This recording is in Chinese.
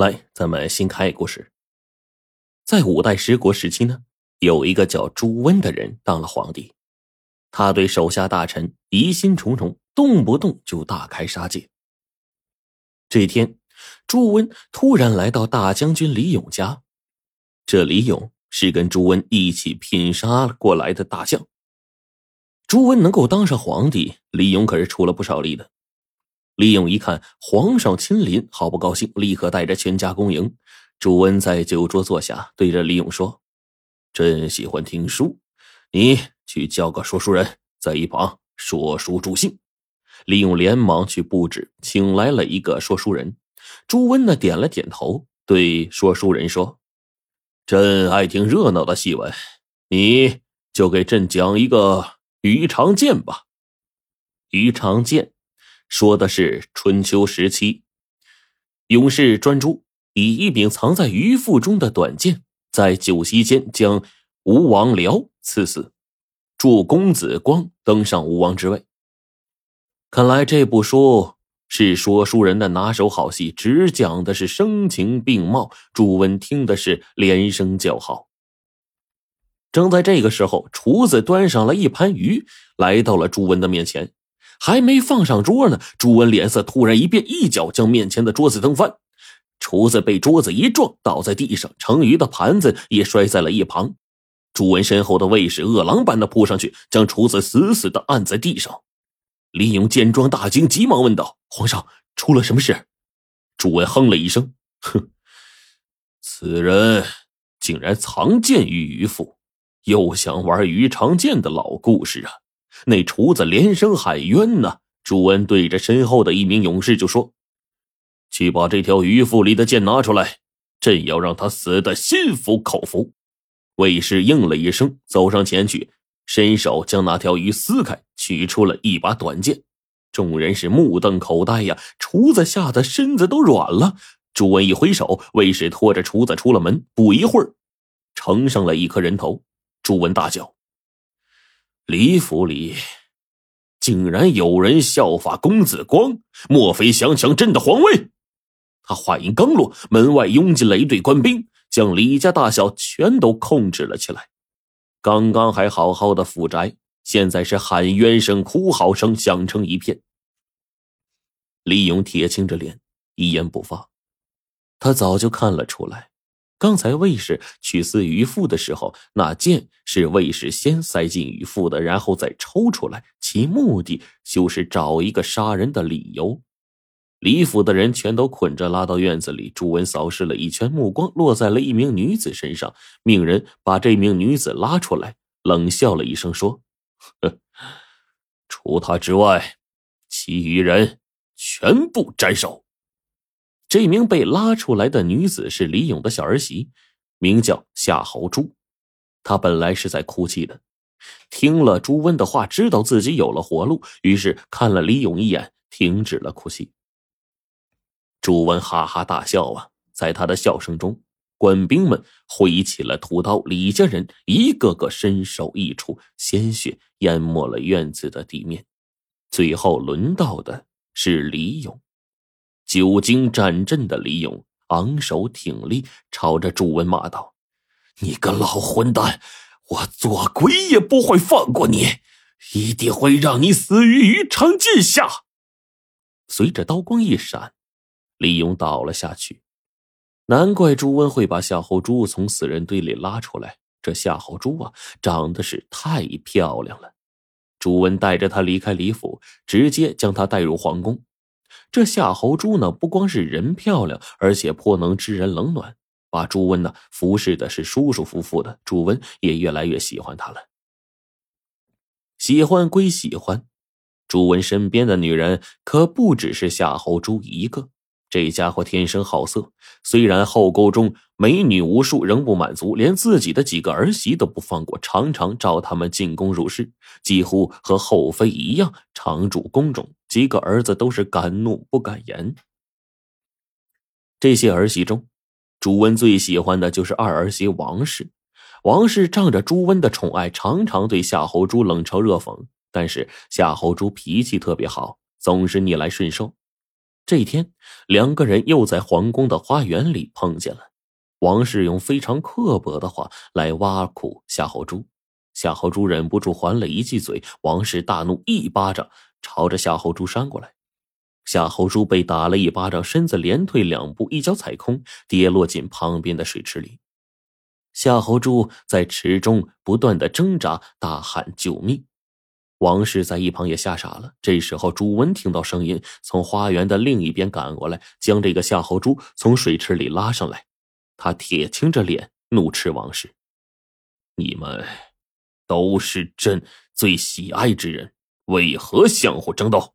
来，咱们新开一故事。在五代十国时期呢，有一个叫朱温的人当了皇帝，他对手下大臣疑心重重，动不动就大开杀戒。这天，朱温突然来到大将军李勇家，这李勇是跟朱温一起拼杀过来的大将。朱温能够当上皇帝，李勇可是出了不少力的。李勇一看皇上亲临，好不高兴，立刻带着全家恭迎。朱温在酒桌坐下，对着李勇说：“朕喜欢听书，你去叫个说书人，在一旁说书助兴。”李勇连忙去布置，请来了一个说书人。朱温呢，点了点头，对说书人说：“朕爱听热闹的戏文，你就给朕讲一个鱼肠剑吧。”鱼肠剑。说的是春秋时期，勇士专诸以一柄藏在鱼腹中的短剑，在酒席间将吴王僚刺死，助公子光登上吴王之位。看来这部书是说书人的拿手好戏，只讲的是声情并茂。朱温听的是连声叫好。正在这个时候，厨子端上了一盘鱼，来到了朱温的面前。还没放上桌呢，朱文脸色突然一变，一脚将面前的桌子蹬翻，厨子被桌子一撞，倒在地上，盛鱼的盘子也摔在了一旁。朱文身后的卫士饿狼般的扑上去，将厨子死死的按在地上。李勇见状大惊，急忙问道：“皇上，出了什么事？”朱文哼了一声：“哼，此人竟然藏剑于鱼腹，又想玩鱼肠剑的老故事啊！”那厨子连声喊冤呢。朱温对着身后的一名勇士就说：“去把这条鱼腹里的剑拿出来，朕要让他死的心服口服。”卫士应了一声，走上前去，伸手将那条鱼撕开，取出了一把短剑。众人是目瞪口呆呀！厨子吓得身子都软了。朱温一挥手，卫士拖着厨子出了门。不一会儿，呈上了一颗人头。朱温大叫。李府里竟然有人效法公子光，莫非想抢朕的皇位？他话音刚落，门外拥进了一队官兵，将李家大小全都控制了起来。刚刚还好好的府宅，现在是喊冤声、哭嚎声响成一片。李勇铁青着脸，一言不发。他早就看了出来。刚才卫士取撕鱼腹的时候，那剑是卫士先塞进鱼腹的，然后再抽出来，其目的就是找一个杀人的理由。李府的人全都捆着拉到院子里。朱文扫视了一圈，目光落在了一名女子身上，命人把这名女子拉出来，冷笑了一声说：“ 除他之外，其余人全部斩首。”这名被拉出来的女子是李勇的小儿媳，名叫夏侯珠。她本来是在哭泣的，听了朱温的话，知道自己有了活路，于是看了李勇一眼，停止了哭泣。朱温哈哈大笑啊，在他的笑声中，官兵们挥起了屠刀，李家人一个个身首异处，鲜血淹没了院子的地面。最后轮到的是李勇。久经战阵的李勇昂首挺立，朝着朱温骂道：“你个老混蛋，我做鬼也不会放过你，一定会让你死于鱼肠剑下！”随着刀光一闪，李勇倒了下去。难怪朱温会把夏侯珠从死人堆里拉出来，这夏侯珠啊，长得是太漂亮了。朱温带着她离开李府，直接将她带入皇宫。这夏侯珠呢，不光是人漂亮，而且颇能知人冷暖，把朱温呢服侍的是舒舒服服的。朱温也越来越喜欢她了。喜欢归喜欢，朱温身边的女人可不只是夏侯珠一个。这家伙天生好色，虽然后宫中美女无数，仍不满足，连自己的几个儿媳都不放过，常常召他们进宫入室，几乎和后妃一样常驻宫中。几个儿子都是敢怒不敢言。这些儿媳中，朱温最喜欢的就是二儿媳王氏。王氏仗着朱温的宠爱，常常对夏侯珠冷嘲热讽，但是夏侯珠脾气特别好，总是逆来顺受。这一天，两个人又在皇宫的花园里碰见了。王氏用非常刻薄的话来挖苦夏侯珠，夏侯珠忍不住还了一记嘴。王氏大怒，一巴掌朝着夏侯珠扇过来。夏侯珠被打了一巴掌，身子连退两步，一脚踩空，跌落进旁边的水池里。夏侯珠在池中不断的挣扎，大喊救命。王氏在一旁也吓傻了。这时候，朱温听到声音，从花园的另一边赶过来，将这个夏侯珠从水池里拉上来。他铁青着脸，怒斥王氏：“你们都是朕最喜爱之人，为何相互争斗？”